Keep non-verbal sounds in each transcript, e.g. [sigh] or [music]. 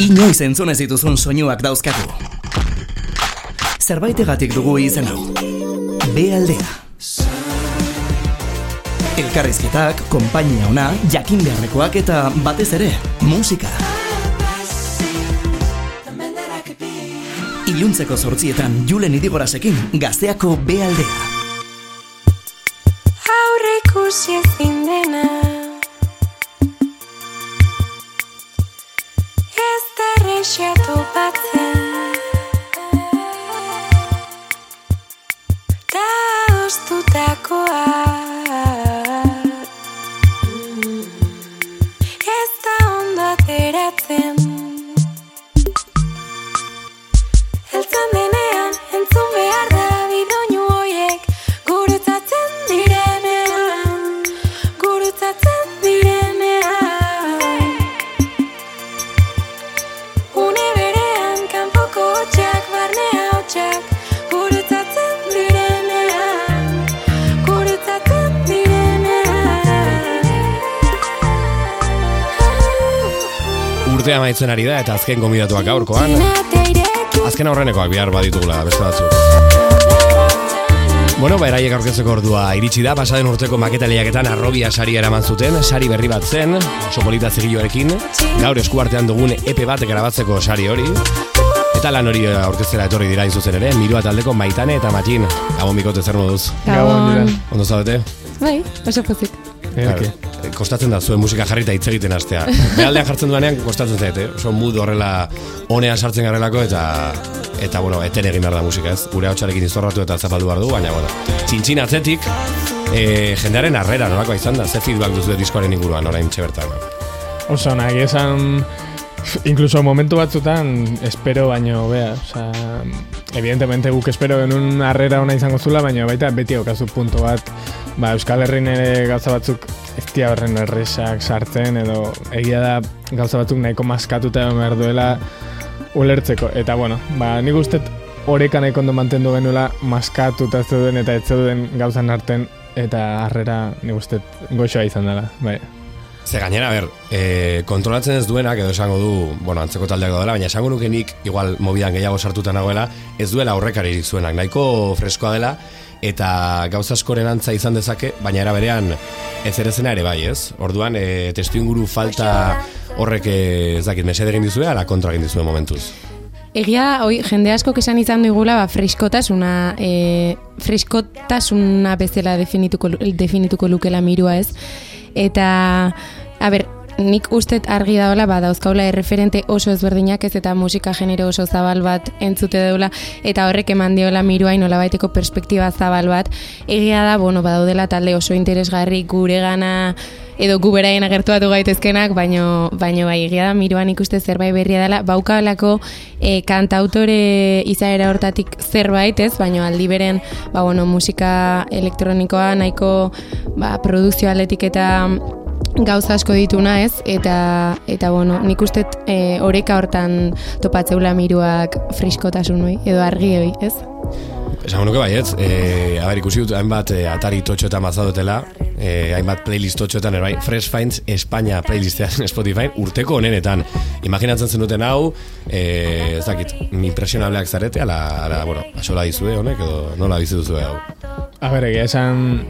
Inoiz entzun ez dituzun soinuak dauzkagu. Zerbaitegatik dugu izen hau. B aldea. Elkarrizketak, konpainia ona, jakin beharrekoak eta batez ere, musika. Iluntzeko sortzietan Julen Idigorasekin gazteako B direnean Urtea maitzen ari da eta azken gomidatuak gaurkoan. Azken aurrenekoak bihar baditugula, beste batzuk. Bueno, ba, eraiek aurkezeko ordua iritsi da, pasaden urteko maketa lehiaketan arrobia sari eraman zuten, sari berri bat zen, oso polita zigiloarekin, gaur eskuartean dugun epe bat grabatzeko sari hori, eta lan hori aurkeztera etorri dira zuzen ere, mirua taldeko maitane eta matin, gabon bikote zer moduz. Gabon. Ondo zaudete? Bai, oso pozik. Claro, kostatzen da zuen musika jarri eta hitz egiten hastea. Behaldean jartzen duanean kostatzen zaite, oso mood horrela honean sartzen garelako eta eta bueno, eten egin behar da musika, ez? Gure hotxarekin izorratu eta zapaldu behar du, baina bueno, txintxin atzetik e, jendearen harrera nolakoa izan da, ze feedback duzu diskoaren inguruan orain bertan. Oso, nahi esan... Incluso momentu batzutan espero baino bea, osea, evidentemente guk espero genuen harrera ona izango zula, baina baita beti okazu punto bat, ba, Euskal Herrin ere gauza batzuk ez dira horren erresak sartzen, edo egia da gauza batzuk nahiko maskatuta egon behar duela ulertzeko. Eta bueno, ba, nik uste oreka nahiko ondo mantendu genuela maskatuta zeuden eta ez zeuden gauzan arten eta harrera nik uste goxoa izan dela, bai. Ze gainera, ber, e, kontrolatzen ez duenak, edo esango du, bueno, antzeko taldeak dela, baina esango nuke nik, igual mobidan gehiago sartuta nagoela, ez duela aurrekaririk zuenak, nahiko freskoa dela, eta gauza askoren antza izan dezake, baina era berean ez ere zena ere bai, ez? Orduan, e, testu inguru falta horrek eh, ez dakit, mesede egin dizue, ala kontra egin dizue momentuz. Egia, oi, jende asko esan izan digula, ba, friskotasuna, e, friskotasuna bezala definituko, definituko lukela mirua ez. Eta, a ber, nik ustet argi daola, ba, dauzkaula erreferente oso ezberdinak ez eta musika genero oso zabal bat entzute deula, eta horrek eman diola miruai nolabaiteko perspektiba zabal bat. Egia da, bueno, badaudela talde oso interesgarri gure gana edo gu beraien agertuatu gaitezkenak, baino, baino bai, egia da, miruan ikuste zerbait berria dela, baukalako e, kantautore izaera hortatik zerbait, ez, baino aldi beren, ba, bueno, musika elektronikoa nahiko ba, produzio atletik eta gauza asko dituna, ez? Eta eta bueno, nik uste e, oreka hortan topatzeula miruak friskotasun hoi edo argi hoi, ez? Esan nuke bai, ez? E, a ber, ikusi dut hainbat e, atari totxoetan bazadotela, e, hainbat playlist totxoetan, ere bai, Fresh Finds España playlistean [laughs] Spotify urteko honenetan. Imaginatzen zenuten hau, e, ez dakit, impresionableak zarete, ala, ala, bueno, asola dizue honek, edo nola bizi duzue hau. A ber, egia esan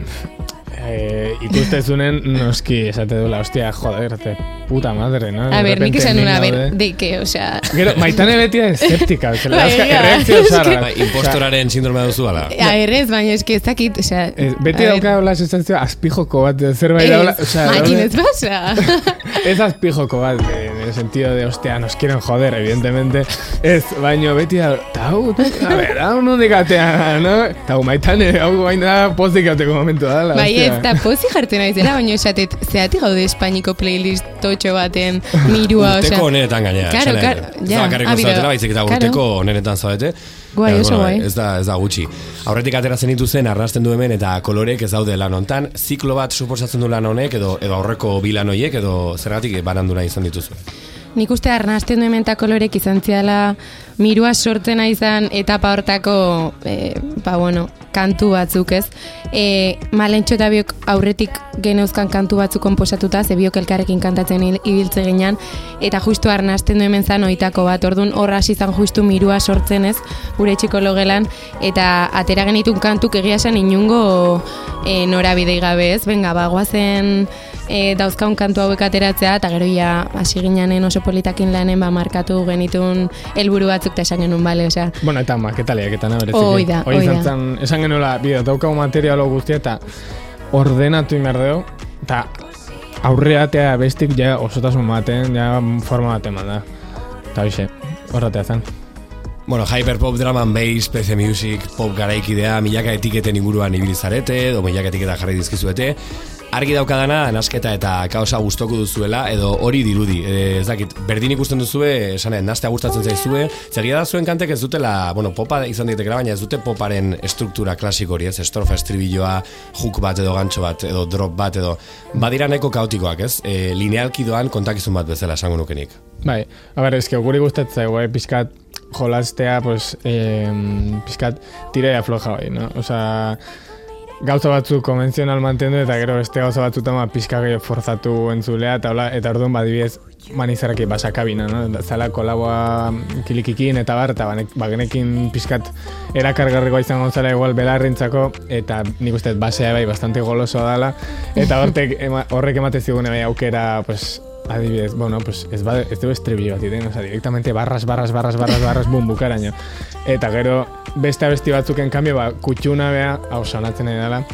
eh, ikustezunen noski esate duela, hostia, joder, te puta madre, no? A De ber, nik esan una, a gaude. ber, de que, o sea... Gero, maitane beti da esceptika, zela Bai, dauzka erreakzio es que- zarrak. Bai, impostoraren sindromea duzu, ala. A ber, ez, baina eski ez dakit, o sea... Eh, beti a ver, dauka hola sensatzio azpijoko bat, de zerbait daula, o sea, Makin ez pasa. [laughs] Ez azpijoko bat, en el sentido de, hostia, nos quieren joder, evidentemente. Ez, baino beti da, hau, a ver, hau nondik atea, no? Ta hau maitane, hau baina da pozik ateko momentu da. Bai, ez da pozi jartzen naizela, baina esatet, zeatik gaude Espainiko playlist totxo baten mirua, osea... Urteko honenetan gainera. Claro, claro, ja, da bakarrik ha, bideo. zaudetela, baizik eta urteko honenetan zaudete. Guai, oso guai. Ez da, ez da gutxi. Aurretik atera zen zen arrasten du hemen eta kolorek ez daude lan hontan. Ziklo bat suposatzen du lan honek edo edo aurreko bi lan hoiek edo zergatik banandu nahi izan dituzu. Nik uste arnazten du hemen kolorek izan ziala mirua sortzena izan etapa hortako, e, ba bueno, kantu batzuk ez. E, malentxo eta biok aurretik geneuzkan kantu batzuk konposatuta, ze biok elkarrekin kantatzen ibiltze ginean, eta justu arnazten du hemen zan oitako bat, orduan horra hasi zan justu mirua sortzen ez, gure txiko logelan, eta atera genitun kantuk egia esan inungo e, norabidei gabe ez, benga, ba, guazen e, dauzkaun kantu hauek ateratzea, eta gero ja hasi gineanen oso politakin lanen ba, markatu genitun helburu batzuk eta esan genuen, bale, osea, Bueno, eta maketaleak eta nabereziki. Hoi da, Hoi da. zen, esan genuela, bideo, daukagu materialo guztia eta ordenatu inberdeo, eta aurreatea bestik ja osotasun baten, ja forma baten da. Eta hoxe, horretea zen. Bueno, hyperpop, drum and bass, PC music, pop garaikidea, milaka etiketen inguruan ibili zarete, edo milaka etiketa jarri dizkizuete. Argi daukadana, nasketa eta kaosa gustoko duzuela, edo hori dirudi. E, ez dakit, berdin ikusten duzue, esanen, nastea gustatzen zaizue, zegia da zuen kantek ez dutela, bueno, popa izan ditekela, baina ez dute poparen estruktura klasiko hori, ez, estrofa, estribilloa, hook bat edo gantxo bat, edo drop bat, edo badira nahiko kaotikoak, ez? E, linealki doan kontakizun bat bezala esango nukenik. Bai, a ber, eske guri gustatzen zaigu, eh, pizkat jolastea, pues, eh, pizkat tira afloja bai, no? Osea, gauza batzuk konvenzional mantendu eta gero beste gauza batzutan ma pizka gehiago forzatu entzulea eta hola, eta orduan badibidez manizaraki basakabina, no? Zala kolaboa kilikikin eta bar, eta bagenekin pizkat erakargarrikoa izango zela igual belarrintzako, eta nik uste basea bai bastante golosoa dela, eta hortek, ema, horrek ematen zigune bai aukera, pues, adibidez, bueno, pues ez, ba, ez du estribillo bat iten, oza, directamente barras, barras, barras, barras, barras, bum, bukaraino. Eta gero, beste abesti batzuken kanbio, ba, kutxuna bea, hau sonatzen dela,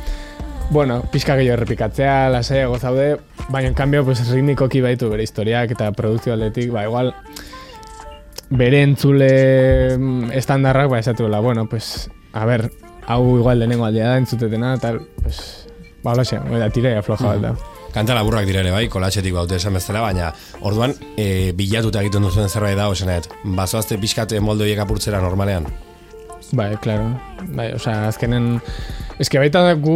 bueno, pixka gehiago errepikatzea, lasaiago zaude, baina en cambio, pues, ritmikoki baitu bere historiak eta produkzio aldetik, ba, igual, bere entzule mm, estandarrak, ba, esatuela, bueno, pues, a ver, hau igual lehenengo aldea da entzutetena, tal, pues, ba, holaxe, eta tira afloja bat da. Kanta laburrak dira ere bai, kolatxetik baute esan bezala, baina orduan e, bilatuta egiten duzuen zerbait da, osenet, bazoazte pixkat moldoiek apurtzera normalean. Bai, claro. Bai, osea, azkenen... Que baita gu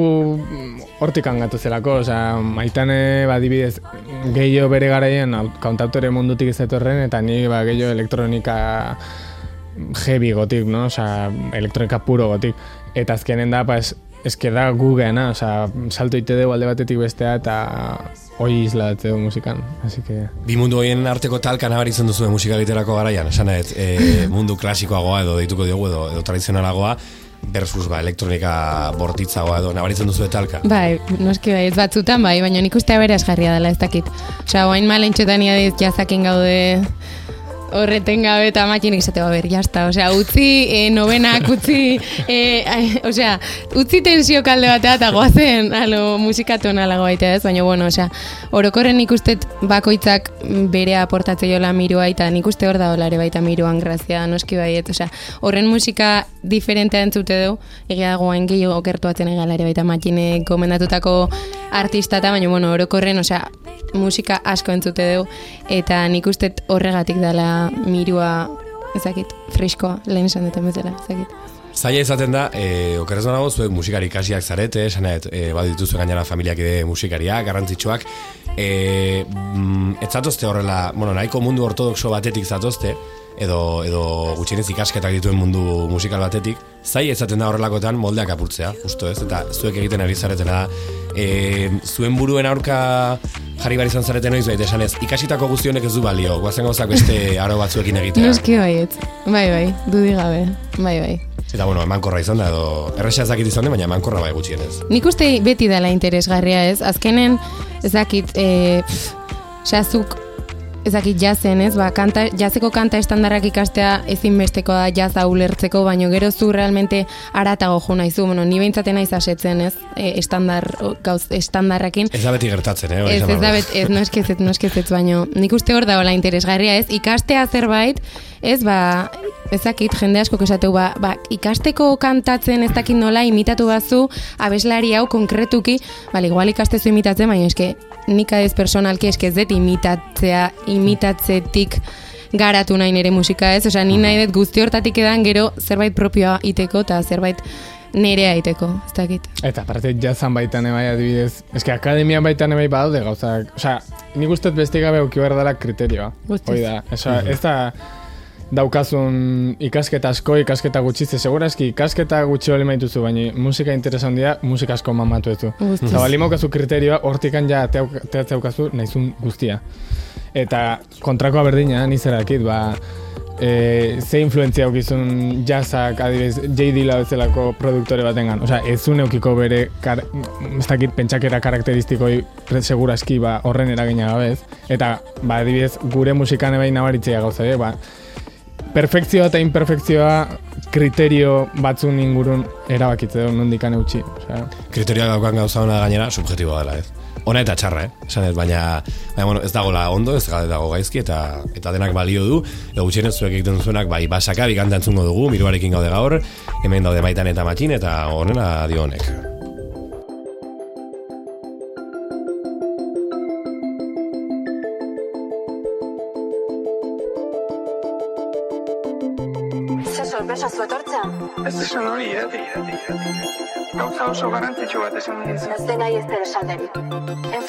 hortik angatu zelako, osea, maitane badibidez gehiago bere garaien au- kantautore mundutik ez etorren, eta ni ba, gehiago elektronika heavy gotik, no? Osea, elektronika puro gotik. Eta azkenen da, pues, ez que da gu geana, osea, salto ite dugu alde batetik bestea, eta hoi isladatze du musikan. Así que... Bi mundu horien arteko talka nabaritzen duzu musika egiterako garaian, esan nahet, e, [laughs] mundu klasikoagoa edo deituko diogu edo, edo tradizionalagoa, versus ba, elektronika bortitzagoa edo nabaritzen duzu talka. Bai, noski bai, ez batzutan bai, baina nik uste bere jarria dela ez dakit. Osea, oain malentxotan iadiz jazakin gaude horreten gabe eta makinik esate ber, jazta, osea, utzi e, nobenak, utzi, e, osea, utzi tensio kalde batea eta goazen, alo, musikatu nalago baita ez, baina bueno, osea, orokorren nik uste bakoitzak bere aportatze jola mirua eta nik uste hor da ere baita miruan grazia noski baiet, osea, horren musika diferentea entzute du, egia dagoen gehiago okertuatzen egala ere baita makine gomendatutako artista eta baina bueno, orokorren, osea, musika asko entzute du eta nik uste horregatik dela mirua ezakit, freskoa, lehen esan duten bezala, ezakit. Zaila izaten da, e, okerrez nago, zuek musikari ikasiak zarete, esanet, e, badituzu gainera familiak ide musikariak, garrantzitsuak, e, mm, ez zatozte horrela, bueno, nahiko mundu ortodoxo batetik zatozte, edo, edo gutxienez ikasketak dituen mundu musikal batetik, zai ezaten da horrelakoetan moldeak apurtzea, justo ez, eta zuek egiten ari zaretena da, e, zuen buruen aurka jarri bar izan zareten noiz baita esanez, ikasitako guztionek ez du balio, guazen gauzak beste [laughs] aro batzuekin egitea. Noski baiet, bai bai, dudi gabe, bai bai. Eta bueno, emankorra izan da, edo erresa ezakit izan da, baina emankorra bai gutxienez. Nik uste beti dela interesgarria ez, azkenen ezakit, e, sazuk ezakit jazen ez, ba, kanta, jazeko kanta estandarrak ikastea ezinbesteko da jaza ulertzeko, baino gero zu realmente aratago jo naizu, bueno, ni beintzaten naiz asetzen ez, e, estandar, gauz, estandarrakin, Ez da beti gertatzen, eh? Ez, ez da, du. bet, ez, no eskezet, no eskezet, baino, nik uste hor dagoela interesgarria, ez, ikastea zerbait, ez, ba, ezakit, jende asko esateu, ba, ba, ikasteko kantatzen ez dakit nola imitatu bazu, abeslari hau konkretuki, bale, igual ikastezu imitatzen, baina eske, nik adez personalki eske ez dut imitatzea, imitatzetik garatu nahi nire musika ez, osea, ni nahi dut guzti hortatik edan gero zerbait propioa iteko eta zerbait nere aiteko, ez dakit. Eta aparte jazan baitan ebai adibidez, eske akademian baitan ebai badaude gauzak, osea, nik uste beste gabe auki behar dela kriterioa. Guztiz. Hoi da, osea, ez da daukazun ikasketa asko, ikasketa gutxizte, segurazki ikasketa gutxi hori maituzu, baina musika interesan dira, musika asko mamatu ezu. Eta bali maukazu kriterioa, hortikan ja teatzea daukazu nahizun guztia. Eta kontrakoa berdina, nizerakit, ba, e, ze influentzia aukizun jazzak, adibidez, J. Dilla bezalako produktore batengan. Osea, ez zuen eukiko bere, kar, ez dakit, pentsakera karakteristikoi seguraski ba, horren eragina gabez. Eta, ba, adibidez, gure musikan ebain nabaritzea gauza, eh? ba, perfekzioa eta imperfekzioa kriterio batzun ingurun erabakitze du nondikan eutxi. Osea, Kriterioak daukan gauza hona gainera subjetiboa dela, ez? Ona eta txarra, eh? Esan baina, baina bueno, ez dagoela ondo, ez dago gaizki, eta eta denak balio du, edo gutxienez zuek egiten duzuenak, bai, basaka, bikanta dugu, miruarekin gaude gaur, hemen daude maitan eta matxin, eta honela dio honek. Garrantzitsu bat esan dizu. Ez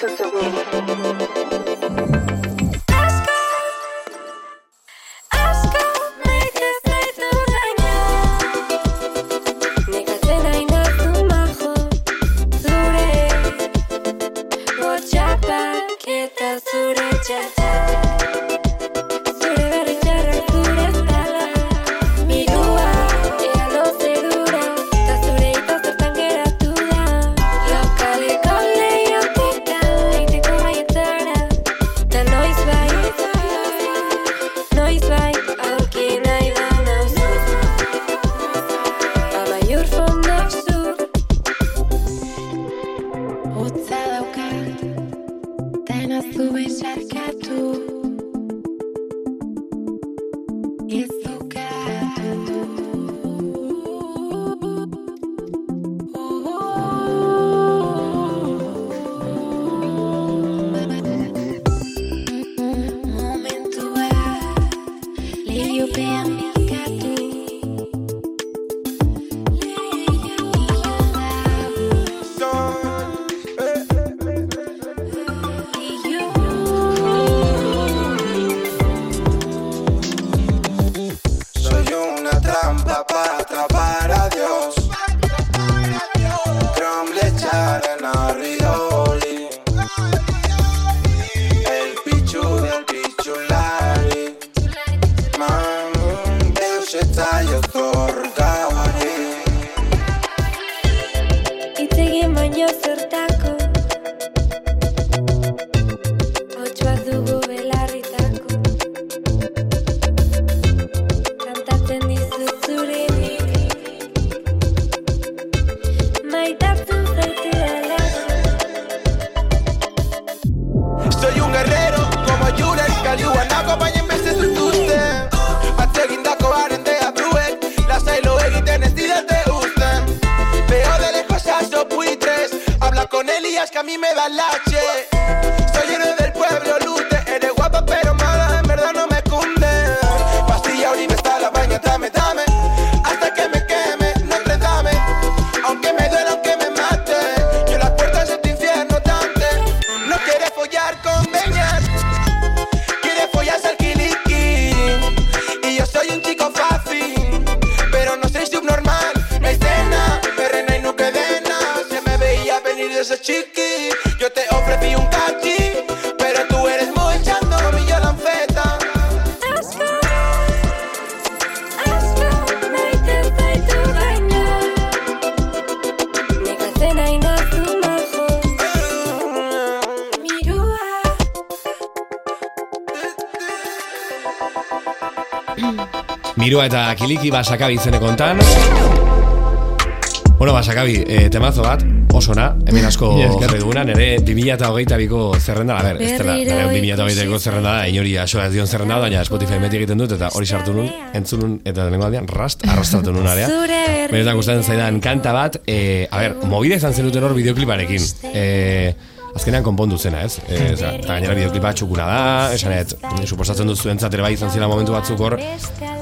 Elías que a mí me da lache. Soy héroe del pueblo, lute Eres guapa pero Mirua eta kiliki basakabi izeneko kontan. Bueno, basakabi, e, temazo bat, oso na, hemen asko jarri duguna, nire 2008ko zerrenda, a ber, ez dela, nire 2008ko ikusi zerrenda da, inori asoa ez dion zerrenda da, baina Spotify beti egiten dut, eta hori sartu nun, entzun nun, eta denengo aldean, rast, arrastratu nun area. Benetan gustatzen zaidan kanta bat, e, a ber, mobide izan zenuten hor bideokliparekin. E, azkenean konpondu zena, ez? E, eta gainera bideoklipa txukuna da, esan et, suposatzen duzu entzat ere bai izan zela momentu batzuk hor,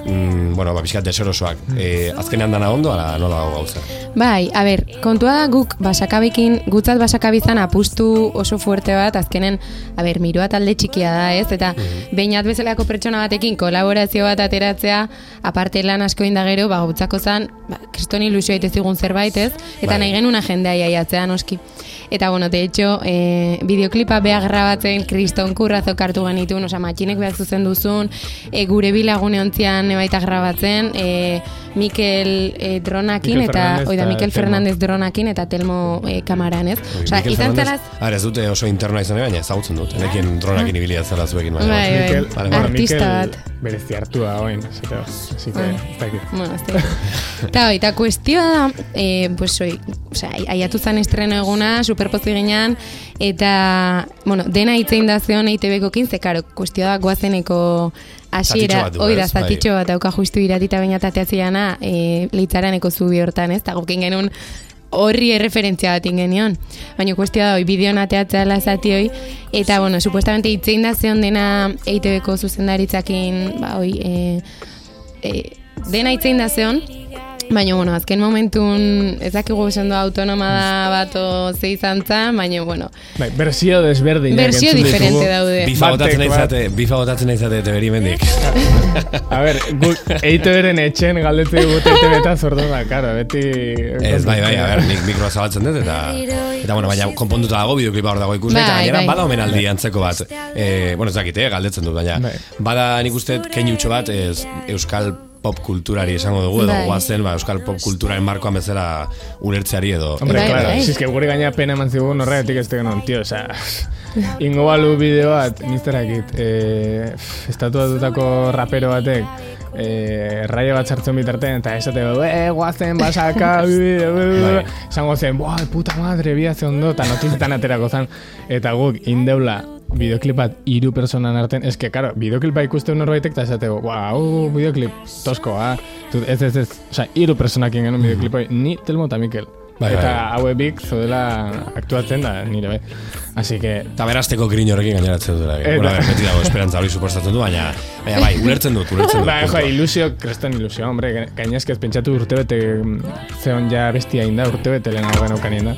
mm, bueno, ba, pixkat deserosoak. E, azkenean dana ondo, ala nola dago gauza. Bai, a ber, kontua da guk basakabekin, gutzat basakabizan apustu oso fuerte bat, azkenen, a ber, mirua talde txikia da, ez? Eta Mhm. behinat bezalako pertsona batekin kolaborazio bat ateratzea, aparte lan asko indagero, ba, gutzako zan, ba, kriston ilusio egite zigun zerbait, ez? Eta Bai. nahi genuen jendea jaiatzea, noski. Eta, bueno, de hecho, eh, bideoklipa beha grabatzen kriston kurrazo kartu genitun, oza, matxinek behar zuzen duzun, eh, gure bilagune ontzian baita grabatzen, eh, Mikel eh, dronakin, Mikel eta, oida, eta Mikel Telmo. Fernandez dronakin, eta Telmo eh, kamaran, ez? Osa, izan zelaz, A ber, ez dute oso internoa izan, baina ezagutzen dut. Enekin dronakin ibilia zela zuekin. baina, Bai, bai. Mikel, Vale, bueno, Artista Mikel bat. berezi hartua oin, esateo. Así que, Bai. ez dakit. Bueno, da. Eta kuestioa da, eh, pues hoi, osea, aiatu zan estreno eguna, superpozi ginean, eta, bueno, dena itzein da zeon EITB-ko ze, karo, kuestioa da guazeneko du, hoi da, zatitxo bat dauka justu iratita bainatatea ziana, e, leitzaraneko zubi hortan, ez, eta gokin genuen horri erreferentzia bat ingenion. Baina kuestioa da, hoi, bideon ateatzea la zati hoi, eta, bueno, supuestamente itzein da zeon dena EITB-ko zuzendaritzakin, ba, hoi, e, e, dena itzein da zeon, Baina, bueno, azken momentun ez dakigu esan du autonoma da bat o ze izan zen, baina, bueno, Bai, versio desberdinak versio entzun diferente ditugu. daude. Bifa botatzen naizate, bifa botatzen naizate teberi mendik. [laughs] A ber, guk EITB-ren etxen galdetzen dut EITB eta zordo da, karo, beti... Ez, bai, bai, a ber, nik mikroa zabaltzen dut, eta, eta bueno, baina konponduta dago, bideoklipa hor dago ikusgai, eta Bai, gainera bai. bada omenaldi antzeko bat. E, bueno, ez dakit, eh, galdetzen dut, baina, Bai. bada nik uste keinutxo bat, ez, euskal pop kulturari esango dugu, edo Bai. guazen, ba, euskal pop kulturaren markoan bezala ulertzeari edo. Hombre, Bai, claro, bai. si es que gure gaina pena eman zigun horregatik ez tegenon, tio, osea, [laughs] ingo balu bideo bat, nizterakit, eh, estatua dutako rapero batek, eh, raia bat sartzen bitartean, eta esate, eh, guazen, [laughs] basaka, esango zen, buah, puta madre, bia ze ondo, eta notizietan aterako zen, eta guk, indeula, bideoklip bat hiru personan artean, eske, karo, bideoklipa ikuste norbaitek, eta esate, buah, hau, bideoklip, toskoa, Tu- ez, ez, ez, osea, hiru personakin genuen bideoklipa, ni, Telmo eta Mikel. Bai, eta bai. haue bik zodela aktuatzen da nire bai. Así que Eta berazteko grin horrekin gaineratzen dutela. Eta- Bueno, beti dago esperantza hori suposatzen du, baina, baina bai, ulertzen dut, ulertzen dut. Ba, jo, ilusio, kreston ilusio, hombre, ga- gainezkez pentsatu urtebete mm, zeon ja bestia inda, urtebete lehenago genaukanien da.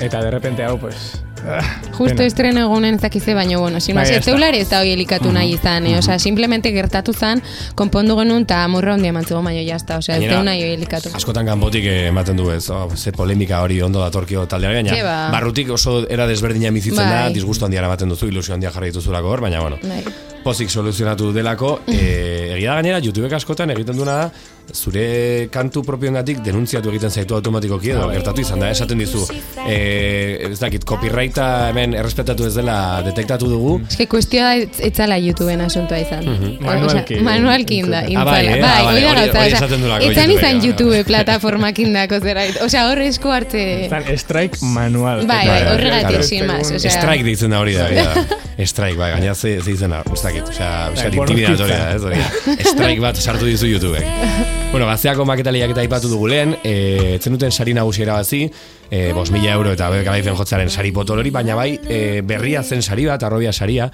Eta de repente hau, pues... ah, Justo pena. estreno egunen ez dakize, baina, bueno, sin Bai, más, ya ez da hoi elikatu nahi izan, eh? Osea, simplemente gertatu zan, konpondu genuen, eta amurra hondia emantzugo, baina jazta, osea, ez deu nahi hoi elikatu. Askotan kanpotik eh, ematen du ez, oh, ze polemika hori ondo datorkio taldearen, Ke baina ba. barrutik oso era desberdina bizitzen da, Bai. disgusto handia ematen duzu, ilusio handia jarri dituzulako hor, baina bueno, Bai. Pozik soluzionatu delako, e, egia da gainera, YouTubek askotan egiten duna da, zure kantu propioengatik denuntziatu egiten zaitu automatikoki edo gertatu izan da, esaten dizu, e, ez dakit, copyrighta hemen errespetatu ez dela detektatu dugu, que kuestioa da ez- etzala YouTubeen asuntoa izan. Manualki. Osea, manualki inda, Ah, intzala. bai? Ah, Bai, hori da gauza. Etzan izan bai. YouTube plataformak indako zerbait. Osea, hor esku hartze... Zan, strike manual. Bai, bai, horregatik, sin más, osea. Strike deitzen da hori da, hori da. [laughs] Strike, bai, gaina ze, ze izena, osea, osea, Bai, intimidatoria da, ez hori. Strike bat sartu dizu YouTubek. bueno, gazteako maketaliak eta aipatu dugu lehen, e, etzen duten sari nagusi erabazi, e, bos mila euro eta bebe garaifen jotzaren sari potol hori, baina bai, e, berria zen sari bat, arrobia saria,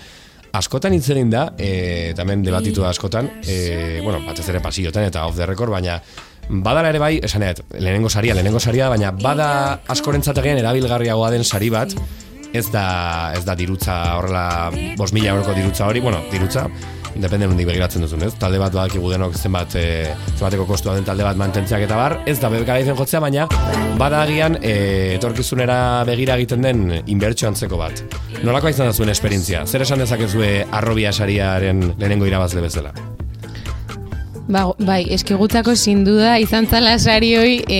askotan hitz egin da, e, eta hemen debatitu da askotan, e, bueno, batez ere pasillotan eta off the record, baina badala ere bai, esanet, lehenengo saria, lehenengo saria, baina bada askorentzat egin erabilgarriagoa den sari bat, ez da, ez da dirutza horrela, bos mila euroko dirutza hori, bueno, dirutza, independen hundik begiratzen duzun, ez? Talde bat badakigu denok zenbat, e, zenbateko kostua den talde bat mantentzeak eta bar, ez da bebeka izen jotzea, baina bada agian e, etorkizunera begira egiten den inbertsio antzeko bat. Nolakoa izan da zuen esperientzia? Zer esan dezakezue arrobia sariaren lehenengo irabazle bezala? Ba, bai, eskigutzako sin duda izan zala sari hoi e,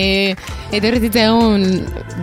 etorri zitzaigun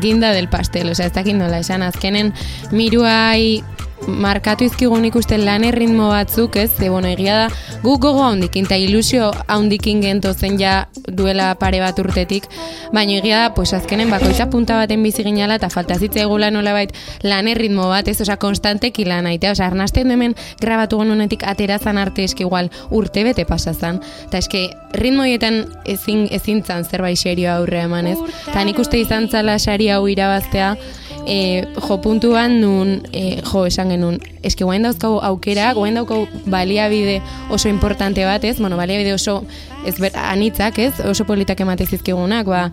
ginda del pastel, osea, ez dakit nola esan azkenen miruai markatu izkigun ikusten lan erritmo batzuk, ez? Ze, bueno, egia da, guk gogo haundikin, eta ilusio haundikin gento zen ja duela pare bat urtetik, baina egia da, pues azkenen bakoitza punta baten bizi ginala, eta falta zitzaigula nola bait lan erritmo bat, ez? Osea, konstanteki lan aitea, osea, arnasten hemen grabatu genunetik aterazan arte eski igual urte bete pasazan, eta eski ritmo hietan ezin, ezin zan zerbait serio aurre eman, ez? Eta nik uste izan zala sari hau irabaztea, e, jo puntuan nun, e, jo esan genuen, eske guain dauzkau aukera, guain daukau baliabide oso importante bat, ez? Bueno, baliabide oso ez ber, anitzak, ez? Oso politak emate zizkigunak, ba,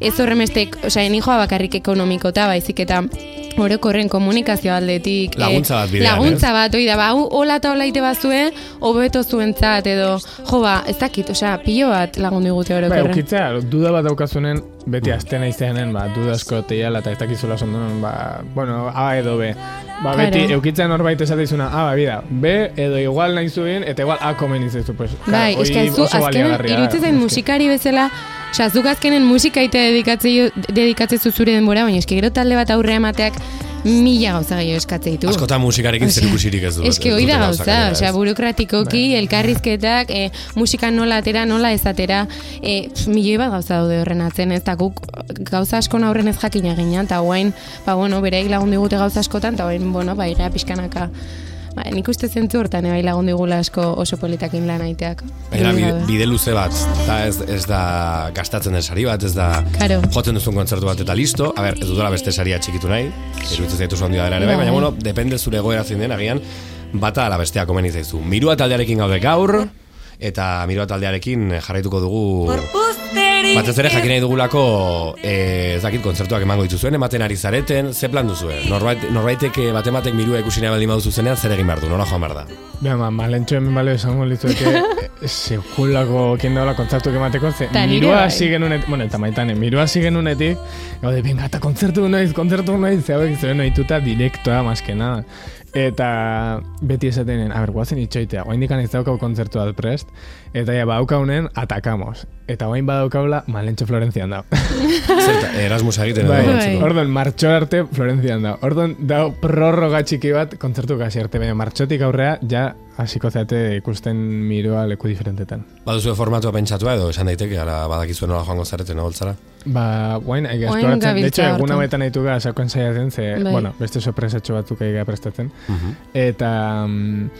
ez horremestek, osea, enijoa bakarrik ekonomikota, baizik eta orokorren komunikazio aldetik. eh, Laguntza bat bidean, Laguntza bat, oida, ba, hau hola eta hola ite bazue, hobeto zuentzat, edo, jo, ba, ez dakit, osea, pilo bat lagundu digute Ba, orokorren. eukitzea, duda bat daukazunen, beti azten aizeanen, ba, duda asko teiala eta ez dakizula zondonen, ba, bueno, A edo B. Ba, Claro. beti, eukitzea norbait esateizuna, A, ba, bida, B edo igual nahi zuen, eta igual A komen izezu, pues. Bai, claro, hori zu azkenen eske. musikari bezala, zuk azkenen musikaite dedikatzei dedikatzezu zure denbora, baina eske gero talde bat aurre emateak mila gauza gehiago eskatze ditu. Askotan musikarekin Osea, zerikusirik ez du. Eske ez hoi da dute gauza, osea, burokratikoki, elkarrizketak, e, musika nola atera, nola ez atera, e, pf, milioi bat gauza daude horren atzen, ez da guk gauza askon aurren ez jakina ginen, eta guain, ba, bueno, bereik lagun digute gauza askotan, eta guain, bueno, ba, irea pixkanaka, ba, nik uste zentzu hortan, e, bai lagun digula asko oso politakin lan aiteak. Dudarik bide, bide luze bat, da ez, ez da gastatzen den sari bat, ez da Claro. jotzen duzun kontzertu bat eta listo. A ber, ez dudala beste saria txikitu nahi, iruditzen zaitu handia dela ere bai, Bai. baina bueno, depende zure egoera zein den, agian bata ala bestea komeni zaizu. Mirua taldearekin gaude gaur, eta mirua taldearekin jarraituko dugu Batez ere jakin nahi dugulako eh, ez dakit kontzertuak emango dituzuen, ematen ari zareten, ze plan duzue? Norbait, norbaitek eh, bate batek mirua ikusi nahi baldin baduzu zenean, zer egin behar du, nola joan behar da? Bea, ma, malentxo hemen balio esango lizueke, [laughs] sekulako kien daula kontzertu emateko, ze mirua bai. hasi genunetik, bueno, eta maitane, mirua hasi genunetik, gaude, venga, eta kontzertu noiz, kontzertu noiz, ze hauek zuen ohituta direktoa, maskena. Eta beti esatenen, a ber, guazen itxoitea, oain dikan ez daukau kontzertu bat prest, eta ja, baukaunen, atakamos. Eta oain badaukaula, malentxo Florentzian da. Erasmus egiten Bai, antzeko. orduan, martxo arte Florentzian da. Orduan, da prorroga txiki bat kontzertu kasi arte, baina martxotik aurrea, ja hasiko zeate ikusten miroa leku diferentetan. Baduzue formatua pentsatua edo esan daiteke, gara badakizue nola joango zareten noltzara. Ba, guain, Oain esploratzen, de hecho, egun hortan. hauetan nahitu gara sakon saiatzen, ze, Bai. bueno, beste sorpresatxo batzuk aiga prestatzen. Mhm. Eta, mm,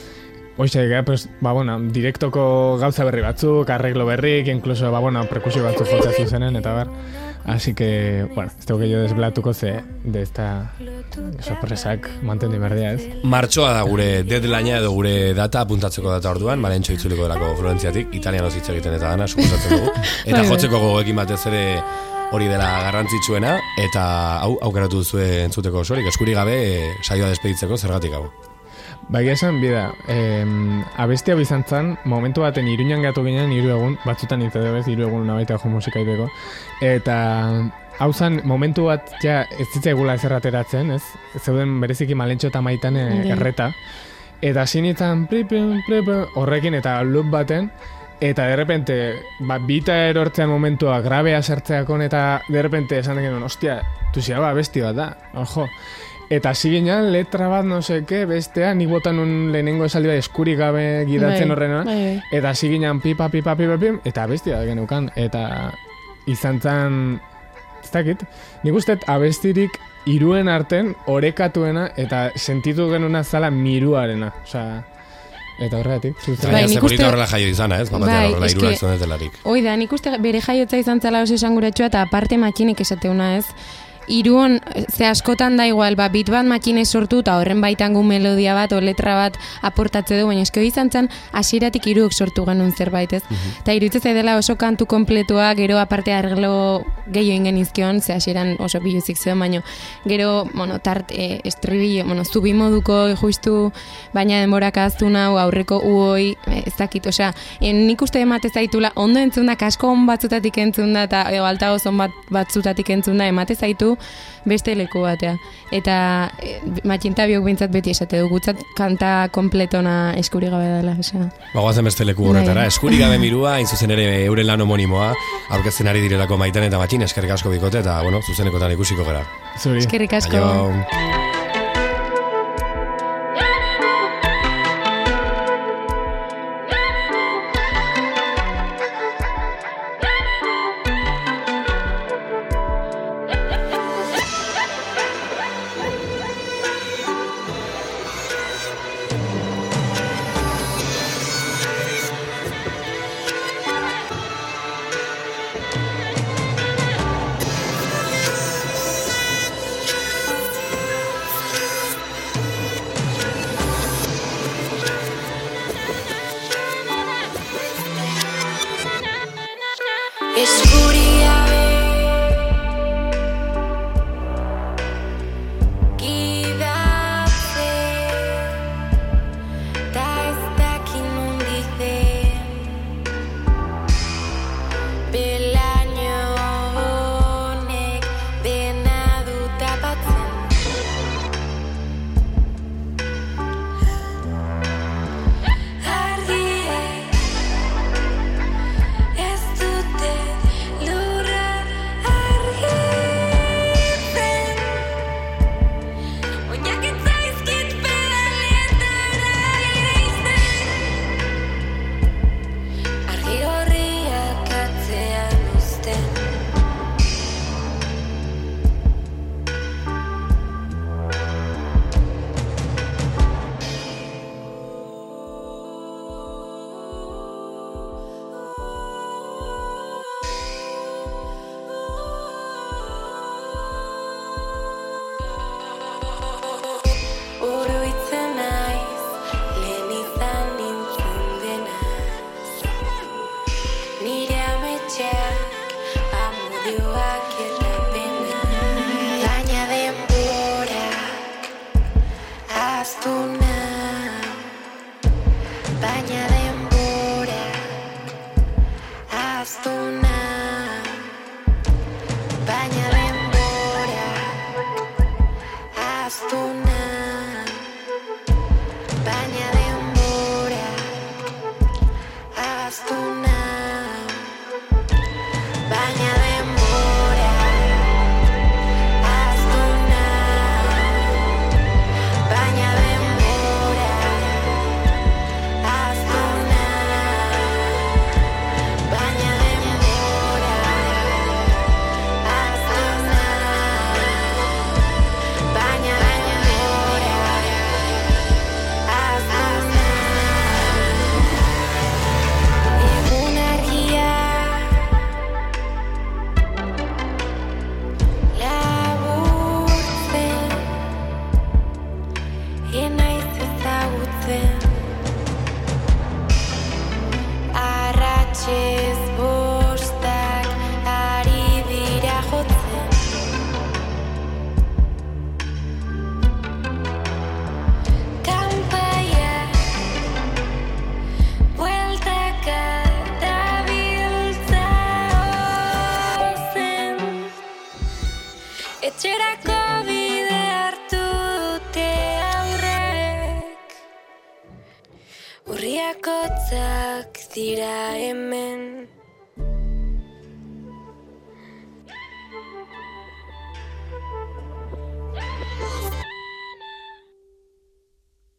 Oixe, gara, pues, ba, bueno, direktoko gauza berri batzuk, arreglo berrik, incluso, ba, bueno, perkusio batzuk jotza zuzenen, eta bar. Así que, bueno, ez dugu jo desblatuko ze, de esta sorpresak mantendu berdia, ez? Martxoa da gure deadlinea edo gure data apuntatzeko data orduan, malentxo itzuliko delako Florentziatik, italianoz hitz egiten eta dana, suposatzen dugu. [laughs] Eta Bai, bai. jotzeko gogoekin batez ere hori dela garrantzitsuena, eta hau aukeratu duzue entzuteko osorik, eskuri gabe eh, saioa despeditzeko zergatik hau. Bai, esan, bida, em, abesti hau izan zen, momentu baten iruñan gatu ginen, hiru egun, batzutan edo ez, hiru egun nabaita jo musika iteko, eta hau zen, momentu bat, ja, ez zitzaigula ezer ateratzen, ez? Zeuden bereziki malentxo eta maitan Ja. erreta, eta sinitzen, pripim, pripim, horrekin eta loop baten, Eta de repente, ba, bita erortzean momentua grabea sartzeakon eta de repente esan genuen, ostia, tuzia ba, besti bat da, ojo. Eta hasi ginen, letra bat, no seke, bestea, nik botan un lehenengo esaldi bat eskurik gabe gidatzen Bai, horrena. bai, bai. Eta hasi ginen, pipa, pipa, pipa, pipa, eta bestia da genukan. Eta izan zen, ez dakit, nik uste dut abestirik iruen arten orekatuena eta sentitu genuna zala miruarena. Osea, eta horregatik. Bai, nik uste- horrela jaio izana, ez? Bapatea Bai, horrela irurak zuen delarik. Hoi da, nik uste bere jaiotza izan zela oso esanguratsua eta aparte makinek esateuna ez. Iruon, ze askotan da igual, ba, bit bat makine sortu eta horren baitangu melodia bat o letra bat aportatze du, baina eske hori izan zen hasieratik iruok sortu genuen zerbait, ez? Eta iruditzen zaidela oso kantu kompletua, gero aparte arglo gehiago ingen izkion, ze hasieran oso biluzik zuen, baina gero, bueno, tart, e, estribillo, bueno, zubi moduko justu, baina denborak ahaztu nau, aurreko uoi, e, ez dakit, osea, e, nik uste emate zaitula, ondo entzun da, kasko on batzutatik entzun da, eta ego altagoz on bat, batzutatik entzun da, emate zaitu beste leku batea. Eta e, matxinta biok bintzat beti esate du, gutzat kanta kompletona eskuri gabe dela, osea. Bagoazen beste leku Bai. horretara, eskuri gabe [laughs] mirua, hain zuzen ere euren lan homonimoa, aurkezten ari direlako maitan eta matxin, eskerrik asko bikote, eta, bueno, zuzenekotan ikusiko gara. Zuri. Eskerrik asko. Aio. Baina denborak, aztu nau Baina denborak Aztuna